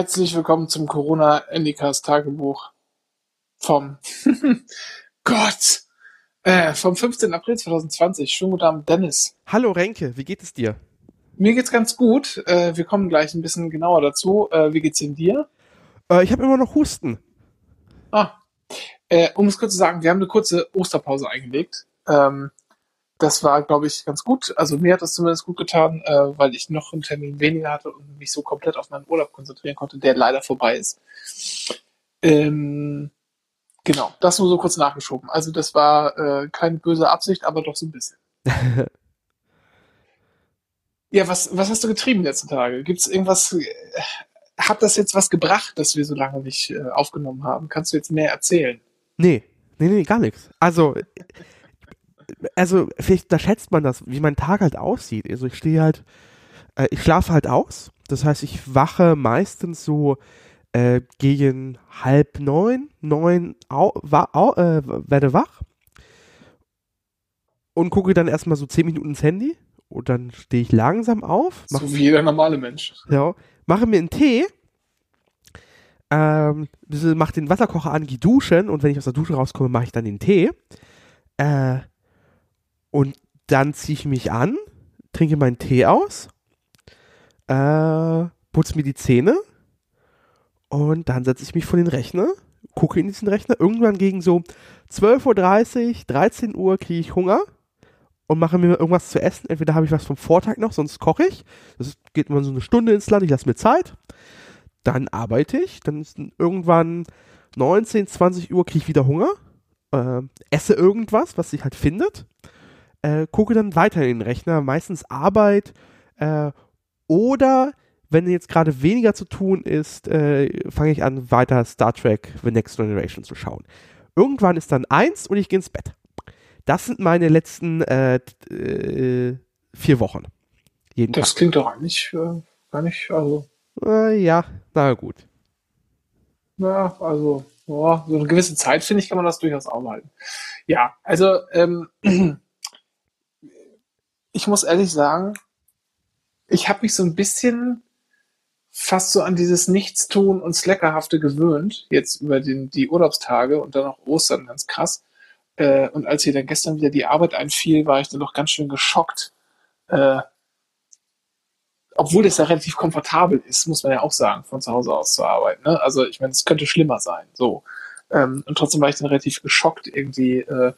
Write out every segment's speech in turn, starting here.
Herzlich willkommen zum Corona Endicast Tagebuch vom Gott äh, vom 15. April 2020. Schönen guten Abend, Dennis. Hallo Renke, wie geht es dir? Mir geht's ganz gut. Äh, wir kommen gleich ein bisschen genauer dazu. Äh, wie geht's denn dir? Äh, ich habe immer noch Husten. Ah, äh, um es kurz zu sagen, wir haben eine kurze Osterpause eingelegt. Ähm, das war, glaube ich, ganz gut. Also mir hat das zumindest gut getan, äh, weil ich noch einen Termin weniger hatte und mich so komplett auf meinen Urlaub konzentrieren konnte, der leider vorbei ist. Ähm, genau, das nur so kurz nachgeschoben. Also das war äh, keine böse Absicht, aber doch so ein bisschen. ja, was, was hast du getrieben die letzten Tage? Gibt es irgendwas, äh, hat das jetzt was gebracht, dass wir so lange nicht äh, aufgenommen haben? Kannst du jetzt mehr erzählen? Nee, nee, nee, gar nichts. Also also vielleicht unterschätzt man das, wie mein Tag halt aussieht. Also ich stehe halt, äh, ich schlafe halt aus. Das heißt, ich wache meistens so äh, gegen halb neun, neun, au, wa, au, äh, werde wach und gucke dann erstmal so zehn Minuten ins Handy und dann stehe ich langsam auf. So wie jeder normale Mensch. Ja, mache mir einen Tee, ähm, mache den Wasserkocher an, gehe duschen und wenn ich aus der Dusche rauskomme, mache ich dann den Tee. Äh, und dann ziehe ich mich an, trinke meinen Tee aus, äh, putze mir die Zähne und dann setze ich mich vor den Rechner, gucke in diesen Rechner. Irgendwann gegen so 12.30 Uhr, 13 Uhr kriege ich Hunger und mache mir irgendwas zu essen. Entweder habe ich was vom Vortag noch, sonst koche ich. Das geht immer so eine Stunde ins Land, ich lasse mir Zeit. Dann arbeite ich, dann ist irgendwann 19, 20 Uhr kriege ich wieder Hunger. Äh, esse irgendwas, was sich halt findet äh, gucke dann weiter in den Rechner, meistens Arbeit äh, oder wenn jetzt gerade weniger zu tun ist, äh, fange ich an, weiter Star Trek The Next Generation zu schauen. Irgendwann ist dann eins und ich gehe ins Bett. Das sind meine letzten äh, äh, vier Wochen. Jeden das Tag. klingt doch eigentlich äh, gar nicht, also. Ja, na gut. Ja, also, boah, so eine gewisse Zeit, finde ich, kann man das durchaus aushalten. Ja, also, ähm, ich muss ehrlich sagen, ich habe mich so ein bisschen fast so an dieses Nichtstun und Sleckerhafte gewöhnt, jetzt über den, die Urlaubstage und dann auch Ostern ganz krass. Äh, und als hier dann gestern wieder die Arbeit einfiel, war ich dann doch ganz schön geschockt. Äh, obwohl das ja relativ komfortabel ist, muss man ja auch sagen, von zu Hause aus zu arbeiten. Ne? Also ich meine, es könnte schlimmer sein. So. Ähm, und trotzdem war ich dann relativ geschockt, irgendwie äh,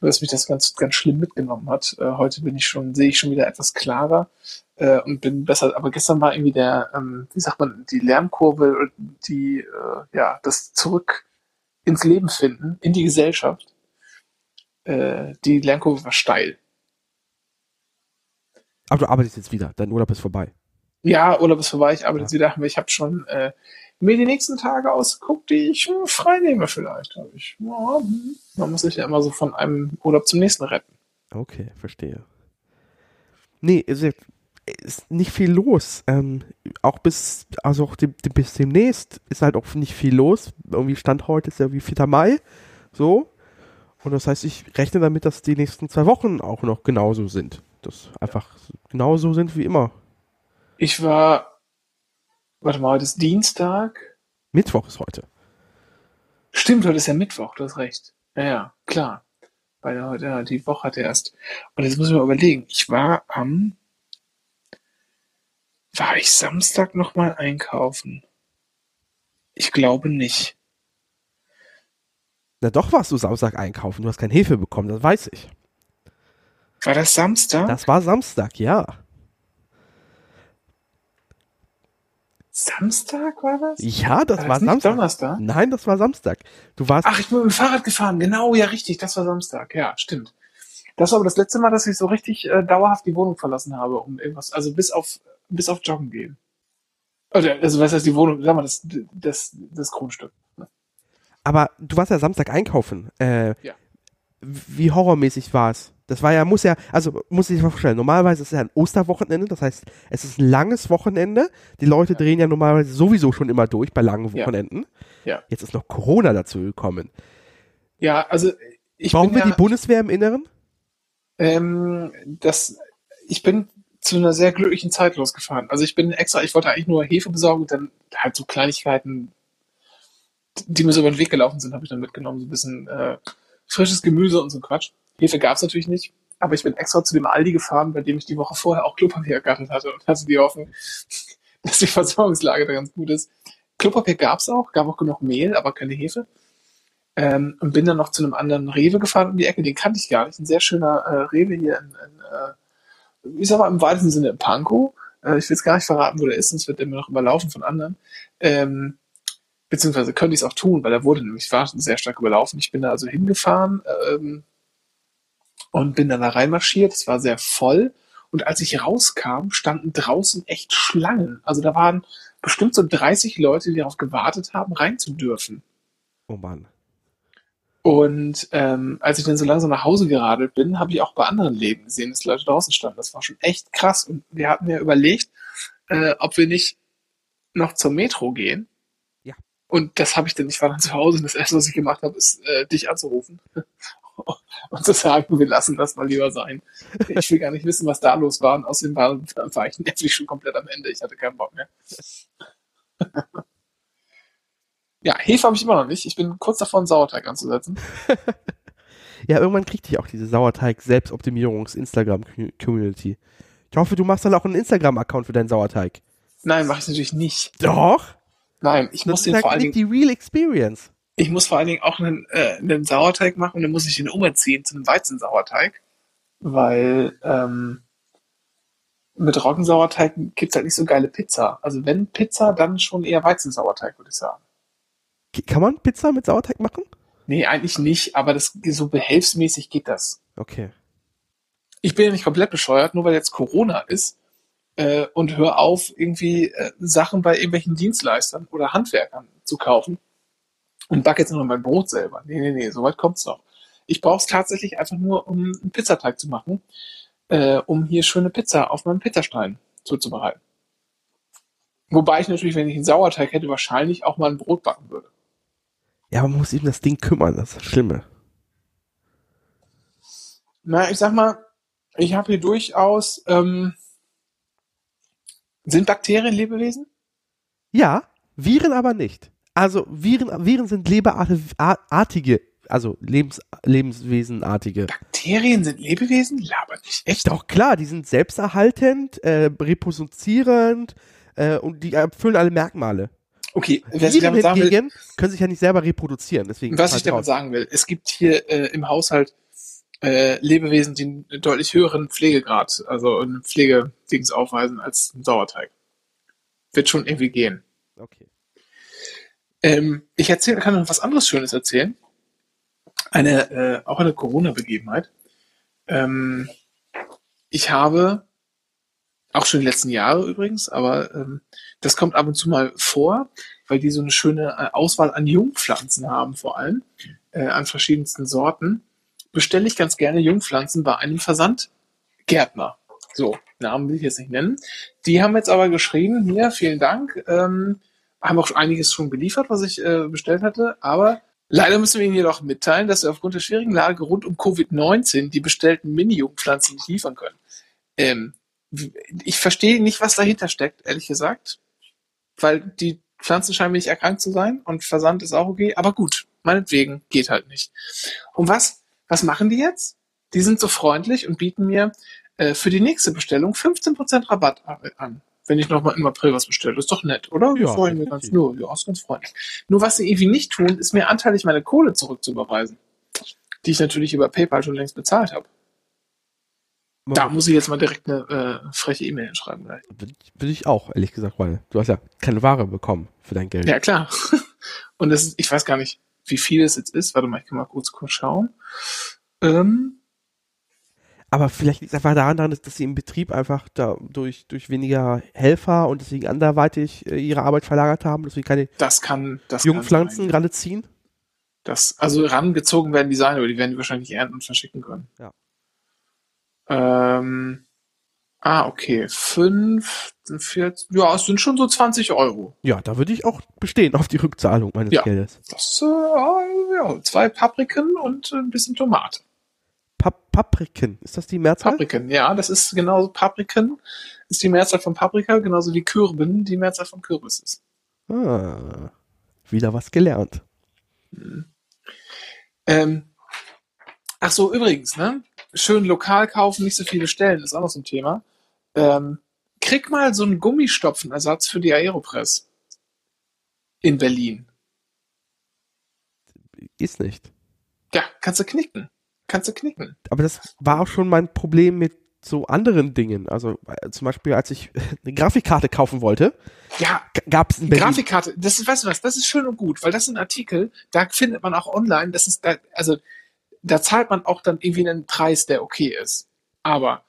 dass mich das ganz, ganz schlimm mitgenommen hat. Äh, heute bin ich schon, sehe ich schon wieder etwas klarer äh, und bin besser. Aber gestern war irgendwie der, ähm, wie sagt man, die Lernkurve, die, äh, ja, das Zurück ins Leben finden, in die Gesellschaft. Äh, die Lernkurve war steil. Aber du arbeitest jetzt wieder, dein Urlaub ist vorbei. Ja, Urlaub ist vorbei, ich arbeite ja. jetzt wieder, aber ich habe schon äh, mir die nächsten Tage ausgeguckt, die ich hm, frei nehme vielleicht. Habe ich. Ja, hm. man muss sich ja immer so von einem Urlaub zum nächsten retten. Okay, verstehe. Nee, ist, ist nicht viel los. Ähm, auch bis, also auch dem, bis demnächst ist halt auch nicht viel los. Irgendwie Stand heute ist ja wie 4. Mai. So. Und das heißt, ich rechne damit, dass die nächsten zwei Wochen auch noch genauso sind. Das einfach genauso sind wie immer. Ich war Warte mal, heute ist Dienstag. Mittwoch ist heute. Stimmt, heute ist ja Mittwoch, du hast recht. Ja, ja, klar. Weil heute, ja, die Woche hat erst. Und jetzt muss ich mal überlegen. Ich war am. War ich Samstag nochmal einkaufen? Ich glaube nicht. Na doch warst du Samstag einkaufen. Du hast keine Hilfe bekommen, das weiß ich. War das Samstag? Das war Samstag, ja. Samstag war das? Ja, das war, war das Samstag. Donnerstag? Nein, das war Samstag. Du warst. Ach, ich bin mit dem Fahrrad gefahren. Genau, ja, richtig. Das war Samstag. Ja, stimmt. Das war aber das letzte Mal, dass ich so richtig äh, dauerhaft die Wohnung verlassen habe, um irgendwas, also bis auf, bis auf Joggen gehen. Oder, also, was heißt die Wohnung? Sag mal, das, das, das Grundstück. Ne? Aber du warst ja Samstag einkaufen. Äh, ja. Wie horrormäßig war es? Das war ja, muss ja, also muss ich mal vorstellen, normalerweise ist es ja ein Osterwochenende, das heißt, es ist ein langes Wochenende. Die Leute ja. drehen ja normalerweise sowieso schon immer durch bei langen Wochenenden. Ja. ja. Jetzt ist noch Corona dazu gekommen. Ja, also ich Brauchen wir ja, die Bundeswehr im Inneren? Ähm, das, ich bin zu einer sehr glücklichen Zeit losgefahren. Also ich bin extra, ich wollte eigentlich nur Hefe besorgen und dann halt so Kleinigkeiten, die mir so über den Weg gelaufen sind, habe ich dann mitgenommen. So ein bisschen äh, frisches Gemüse und so Quatsch. Hefe gab's natürlich nicht, aber ich bin extra zu dem Aldi gefahren, bei dem ich die Woche vorher auch Klopapier ergattert hatte und hatte die Hoffnung, dass die Versorgungslage da ganz gut ist. Klopapier gab's auch, gab auch genug Mehl, aber keine Hefe. Ähm, und bin dann noch zu einem anderen Rewe gefahren um die Ecke, den kannte ich gar nicht. Ein sehr schöner äh, Rewe hier in, in äh, ich sag mal im weitesten Sinne in Pankow. Äh, ich will jetzt gar nicht verraten, wo der ist, sonst wird der mir noch überlaufen von anderen. Ähm, beziehungsweise könnte ich es auch tun, weil er wurde nämlich war sehr stark überlaufen. Ich bin da also hingefahren ähm, und bin dann da reinmarschiert. Es war sehr voll. Und als ich rauskam, standen draußen echt Schlangen. Also da waren bestimmt so 30 Leute, die darauf gewartet haben, rein zu dürfen. Oh Mann. Und ähm, als ich dann so langsam nach Hause geradelt bin, habe ich auch bei anderen Läden gesehen, dass Leute draußen standen. Das war schon echt krass. Und wir hatten ja überlegt, äh, ob wir nicht noch zur Metro gehen. Und das habe ich dann, ich war dann zu Hause und das erste, was ich gemacht habe, ist, äh, dich anzurufen. und zu sagen, wir lassen das mal lieber sein. Ich will gar nicht wissen, was da los war. Und außerdem war, war ich nervlich schon komplett am Ende. Ich hatte keinen Bock mehr. Ja, Hefe habe ich immer noch nicht. Ich bin kurz davor, einen Sauerteig anzusetzen. Ja, irgendwann kriegt dich auch diese Sauerteig-Selbstoptimierungs-Instagram-Community. Ich hoffe, du machst dann auch einen Instagram-Account für deinen Sauerteig. Nein, mache ich natürlich nicht. Doch. Nein, ich Das muss den vor allen Dingen, die Real Experience. ich muss vor allen Dingen auch einen, äh, einen Sauerteig machen und dann muss ich den umerziehen zu einem Weizensauerteig, weil ähm, mit Roggensauerteig gibt's halt nicht so geile Pizza. Also wenn Pizza, dann schon eher Weizensauerteig, würde ich sagen. Kann man Pizza mit Sauerteig machen? Nee, eigentlich nicht, aber das so behelfsmäßig geht das. Okay. ich bin ja nicht komplett bescheuert, nur weil jetzt Corona ist äh, und hör auf, irgendwie äh, Sachen bei irgendwelchen Dienstleistern oder Handwerkern zu kaufen und back jetzt nur mein Brot selber. Nee, nee, nee, soweit kommt's noch. Ich brauche es tatsächlich einfach nur, um einen Pizzateig zu machen, äh, um hier schöne Pizza auf meinem Pizzastein zuzubereiten. Wobei ich natürlich, wenn ich einen Sauerteig hätte, wahrscheinlich auch mal ein Brot backen würde. Ja, man muss eben das Ding kümmern, das ist das Schlimme. Na, ich sag mal, ich habe hier durchaus, ähm, sind Bakterien Lebewesen? Ja, Viren aber nicht. Also Viren, Viren sind leberartige, also Lebens, Lebenswesenartige. Bakterien sind Lebewesen? Laber nicht. Echt? Doch klar, die sind selbsterhaltend, äh, reproduzierend äh, und die erfüllen alle Merkmale. Okay, was ich damit sagen will, können sich ja nicht selber reproduzieren. Deswegen was ich damit raus. sagen will, es gibt hier äh, im Haushalt äh, Lebewesen, die einen deutlich höheren Pflegegrad, also einen Pflegedings aufweisen als ein Sauerteig. Wird schon irgendwie gehen. Okay. Ähm, ich erzähle, kann noch was anderes Schönes erzählen. Eine, äh, auch eine Corona-Begebenheit. Ähm, ich habe, auch schon die letzten Jahre übrigens, aber ähm, das kommt ab und zu mal vor, weil die so eine schöne äh, Auswahl an Jungpflanzen haben, vor allem, äh, an verschiedensten Sorten, bestelle ich ganz gerne Jungpflanzen bei einem Versandgärtner. So, Namen will ich jetzt nicht nennen. Die haben jetzt aber geschrieben, hier, vielen Dank, ähm, haben auch einiges schon geliefert, was ich äh, bestellt hatte, aber leider müssen wir Ihnen jedoch mitteilen, dass wir aufgrund der schwierigen Lage rund um Covid-19 die bestellten Mini-Jungpflanzen nicht liefern können. Ähm, ich verstehe nicht, was dahinter steckt, ehrlich gesagt, weil die Pflanzen scheinen nicht erkrankt zu sein und Versand ist auch okay, aber gut, meinetwegen, geht halt nicht. Und was, was machen die jetzt? Die sind so freundlich und bieten mir äh, für die nächste Bestellung 15% Rabatt an. Wenn ich nochmal im April was bestelle. Ist doch nett, oder? Ja, freuen wir ganz, nur, ja, ist ganz freundlich. Nur was sie irgendwie nicht tun, ist mir anteilig meine Kohle zurückzuüberweisen. Die ich natürlich über PayPal schon längst bezahlt habe. Da muss ich jetzt mal direkt eine äh, freche E-Mail hinschreiben. Gleich. Ich, würde ich auch, ehrlich gesagt, weil du hast ja keine Ware bekommen für dein Geld. Ja, klar. Und das ist, ich weiß gar nicht, wie viel es jetzt ist. Warte mal, ich kann mal kurz, kurz schauen. Ähm, Aber vielleicht liegt es einfach daran, dass dass sie im Betrieb einfach da durch, durch weniger Helfer und deswegen anderweitig äh, ihre Arbeit verlagert haben, dass wir keine das kann, das Jungpflanzen kann sein. gerade ziehen. Das, also rangezogen werden die sein, aber die werden die wahrscheinlich ernten und verschicken können. Ja. Ähm, ah, okay. Fünf, vier, ja, es sind schon so 20 Euro. Ja, da würde ich auch bestehen auf die Rückzahlung meines Ja. Geldes. Das, äh, ja, zwei Papriken und ein bisschen Tomate. Pap Papriken. Ist das die Mehrzahl? Papriken, ja, das ist genauso Papriken, ist die Mehrzahl von Paprika, genauso wie Kürben die Mehrzahl von Kürbis ist. Ah, wieder was gelernt. Ähm, ach so, übrigens, ne? Schön lokal kaufen, nicht so viele Stellen, ist auch noch so ein Thema. Ähm, krieg mal so einen Gummistopfenersatz für die Aeropress. In Berlin. Ist nicht. Ja, kannst du knicken. Kannst du knicken. Aber das war auch schon mein Problem mit so anderen Dingen. Also äh, zum Beispiel, als ich eine Grafikkarte kaufen wollte, Ja, gab es in Berlin. Grafikkarte, das ist, weißt du was, das ist schön und gut, weil das sind Artikel, da findet man auch online, das ist, da, also, da zahlt man auch dann irgendwie einen Preis, der okay ist. Aber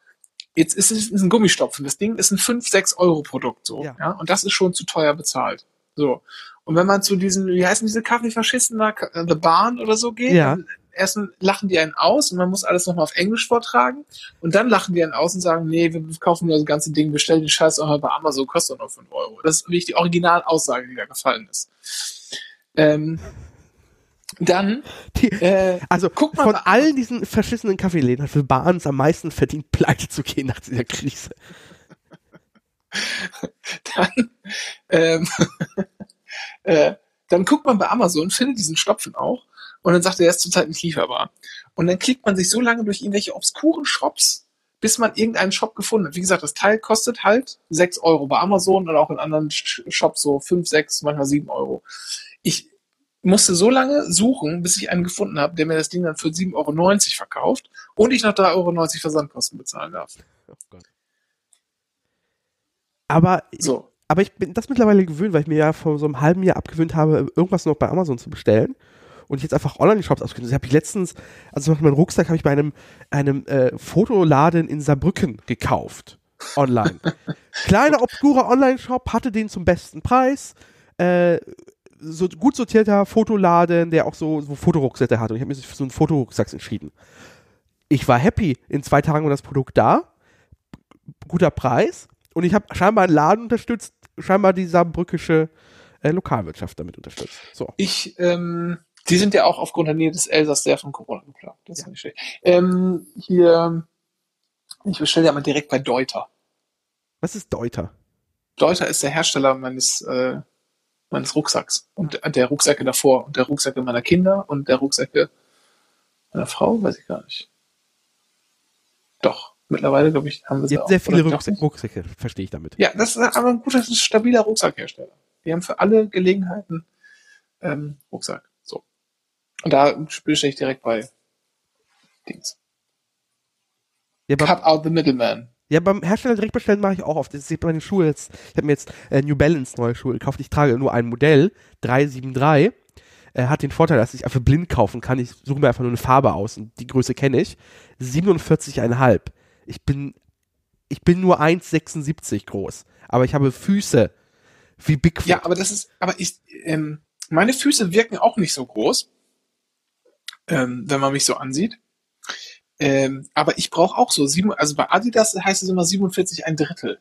jetzt ist es ein Gummistopfen, das Ding ist ein 5, 6 Euro Produkt, so, Ja. ja. und das ist schon zu teuer bezahlt. So. Und wenn man zu diesen, wie heißen diese Kaffeefaschisten da, Ka- The Barn oder so geht, Ja. dann erst lachen die einen aus und man muss alles nochmal auf Englisch vortragen und dann lachen die einen aus und sagen, nee, wir kaufen nur das ganze Ding, wir stellen den Scheiß auch mal bei Amazon, kostet nur 5 Euro. Das ist wirklich die Originalaussage, die da gefallen ist. Ähm, dann, Die, äh, also guck mal von bei- all diesen verschissenen Kaffeeläden hat für Barnes am meisten verdient, pleite zu gehen nach dieser Krise. dann, ähm, äh, dann guckt man bei Amazon, findet diesen Stopfen auch und dann sagt er, er ist zurzeit nicht lieferbar. Und dann klickt man sich so lange durch irgendwelche obskuren Shops, bis man irgendeinen Shop gefunden hat. Wie gesagt, das Teil kostet halt 6 Euro bei Amazon oder auch in anderen Sh- Shops so 5, 6, manchmal 7 Euro. Ich musste so lange suchen, bis ich einen gefunden habe, der mir das Ding dann für 7,90 Euro verkauft und ich noch 3,90 Euro Versandkosten bezahlen darf. Aber, So. aber ich bin das mittlerweile gewöhnt, weil ich mir ja vor so einem halben Jahr abgewöhnt habe, irgendwas noch bei Amazon zu bestellen. Und ich jetzt einfach Online-Shops ausgesucht. Das habe ich letztens, also zum Beispiel meinen Rucksack habe ich bei einem, einem äh, Fotoladen in Saarbrücken gekauft. Online. Kleiner, obskurer Online-Shop, hatte den zum besten Preis. Äh, so gut sortierter Fotoladen, der auch so, so Fotorucksäcke hat. Und ich habe mich für so einen Fotorucksack entschieden. Ich war happy. In zwei Tagen war das Produkt da. Guter Preis. Und ich habe scheinbar einen Laden unterstützt, scheinbar die saarbrückische äh, Lokalwirtschaft damit unterstützt. So. Ich, ähm, die sind ja auch aufgrund der Nähe des Elsass sehr von Corona geplagt. Das ist nicht schlecht. Ähm, hier, ich bestelle ja mal direkt bei Deuter. Was ist Deuter? Deuter ist der Hersteller meines, äh, meines Rucksacks und der Rucksäcke davor und der Rucksäcke meiner Kinder und der Rucksäcke meiner Frau, weiß ich gar nicht. Doch, mittlerweile, glaube ich, haben wir sie auch. sehr viele Rucksäcke? Rucksäcke, verstehe ich damit. Ja, das ist aber ein guter, ein stabiler Rucksackhersteller. Die haben für alle Gelegenheiten ähm, Rucksack. So. Und da bestelle ich direkt bei Dings. Ja, Cut out the middleman. Ja, beim Hersteller direkt bestellen mache ich auch oft. Das ist bei den Schuhe jetzt. Ich habe mir jetzt äh, New Balance neue Schuhe gekauft. Ich trage nur ein Modell, 373. Äh, hat den Vorteil, dass ich einfach blind kaufen kann. Ich suche mir einfach nur eine Farbe aus und die Größe kenne ich. 47,5. Ich bin, ich bin nur 1,76 groß. Aber ich habe Füße wie Bigfoot. Ja, aber das ist, aber ich, ähm, meine Füße wirken auch nicht so groß, ähm, wenn man mich so ansieht. Ähm, aber ich brauche auch so sieben, also bei Adidas heißt es immer 47 ein Drittel.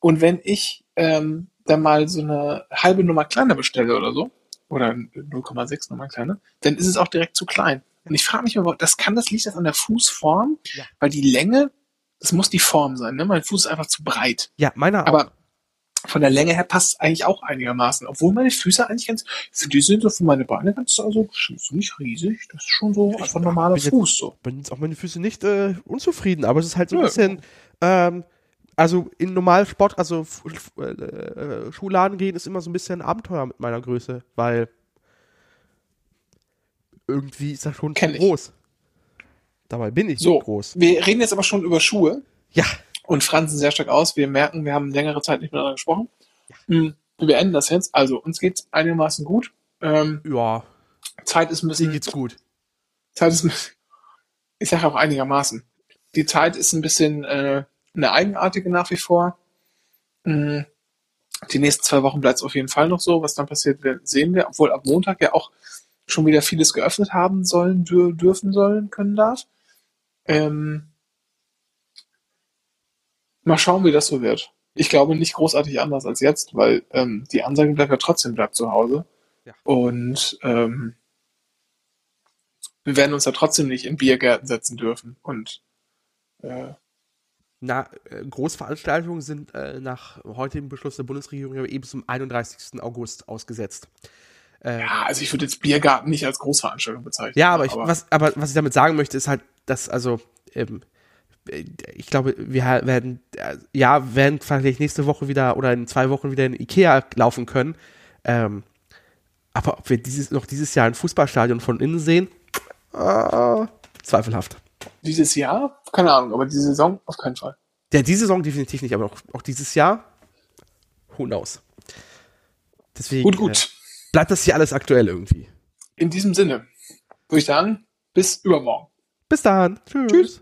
Und wenn ich ähm, dann mal so eine halbe Nummer kleiner bestelle oder so, oder 0,6 Nummer kleiner, dann ist es auch direkt zu klein. Und ich frage mich immer, das kann das liegt das an der Fußform, Ja. weil die Länge, das muss die Form sein, ne? Mein Fuß ist einfach zu breit. ja meiner auch. Von der Länge her passt es eigentlich auch einigermaßen. Obwohl meine Füße eigentlich ganz, für die sind so für meine Beine ganz, also nicht riesig. Das ist schon so einfach ein normaler bin jetzt- Fuß so. bin jetzt auch meine Füße nicht äh, unzufrieden, aber es ist halt so ein Nö. bisschen, ähm, also in normalen Sport, also äh, äh, Schuhladen gehen ist immer so ein bisschen ein Abenteuer mit meiner Größe, weil irgendwie ist das schon Kenn zu ich. groß. Dabei bin ich So, groß. wir reden jetzt aber schon über Schuhe Ja, und fransen sehr stark aus. Wir merken, wir haben längere Zeit nicht miteinander gesprochen. Hm, Wir beenden das jetzt. Also, uns geht's einigermaßen gut. Ähm, ja, Zeit ist ein mir bisschen, geht's gut. Zeit ist, ein bisschen- ich sage auch einigermaßen. Die Zeit ist ein bisschen äh, eine eigenartige nach wie vor. Mm, Die nächsten zwei Wochen bleibt es auf jeden Fall noch so. Was dann passiert, sehen wir, obwohl ab Montag ja auch schon wieder vieles geöffnet haben sollen, dür dürfen sollen, können darf. Ähm, mal schauen, wie das so wird. Ich glaube nicht großartig anders als jetzt, weil ähm, die Ansage bleibt ja trotzdem bleibt zu Hause. Ja. Und ähm, wir werden uns ja trotzdem nicht in Biergärten setzen dürfen. Und äh, Na, äh, Großveranstaltungen sind äh, nach heutigem Beschluss der Bundesregierung eben zum 31. August ausgesetzt. Äh, ja, also ich würde jetzt Biergarten nicht als Großveranstaltung bezeichnen. Ja, aber, ich, was, aber was ich damit sagen möchte, ist halt, dass also ähm, äh, ich glaube, wir werden äh, ja werden vielleicht nächste Woche wieder oder in zwei Wochen wieder in Ikea laufen können. Ähm, aber ob wir dieses noch dieses Jahr ein Fußballstadion von innen sehen, äh, zweifelhaft. Dieses Jahr? Keine Ahnung, aber diese Saison auf keinen Fall. Ja, diese Saison definitiv nicht, aber auch, auch dieses Jahr, who knows. Deswegen Gut, gut. Äh, bleibt das hier alles aktuell irgendwie. In diesem Sinne würde ich sagen, bis übermorgen. Bis dann. Tschüss. Tschüss.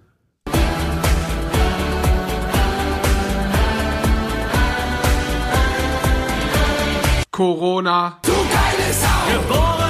Corona. Du geile Sau! Geboren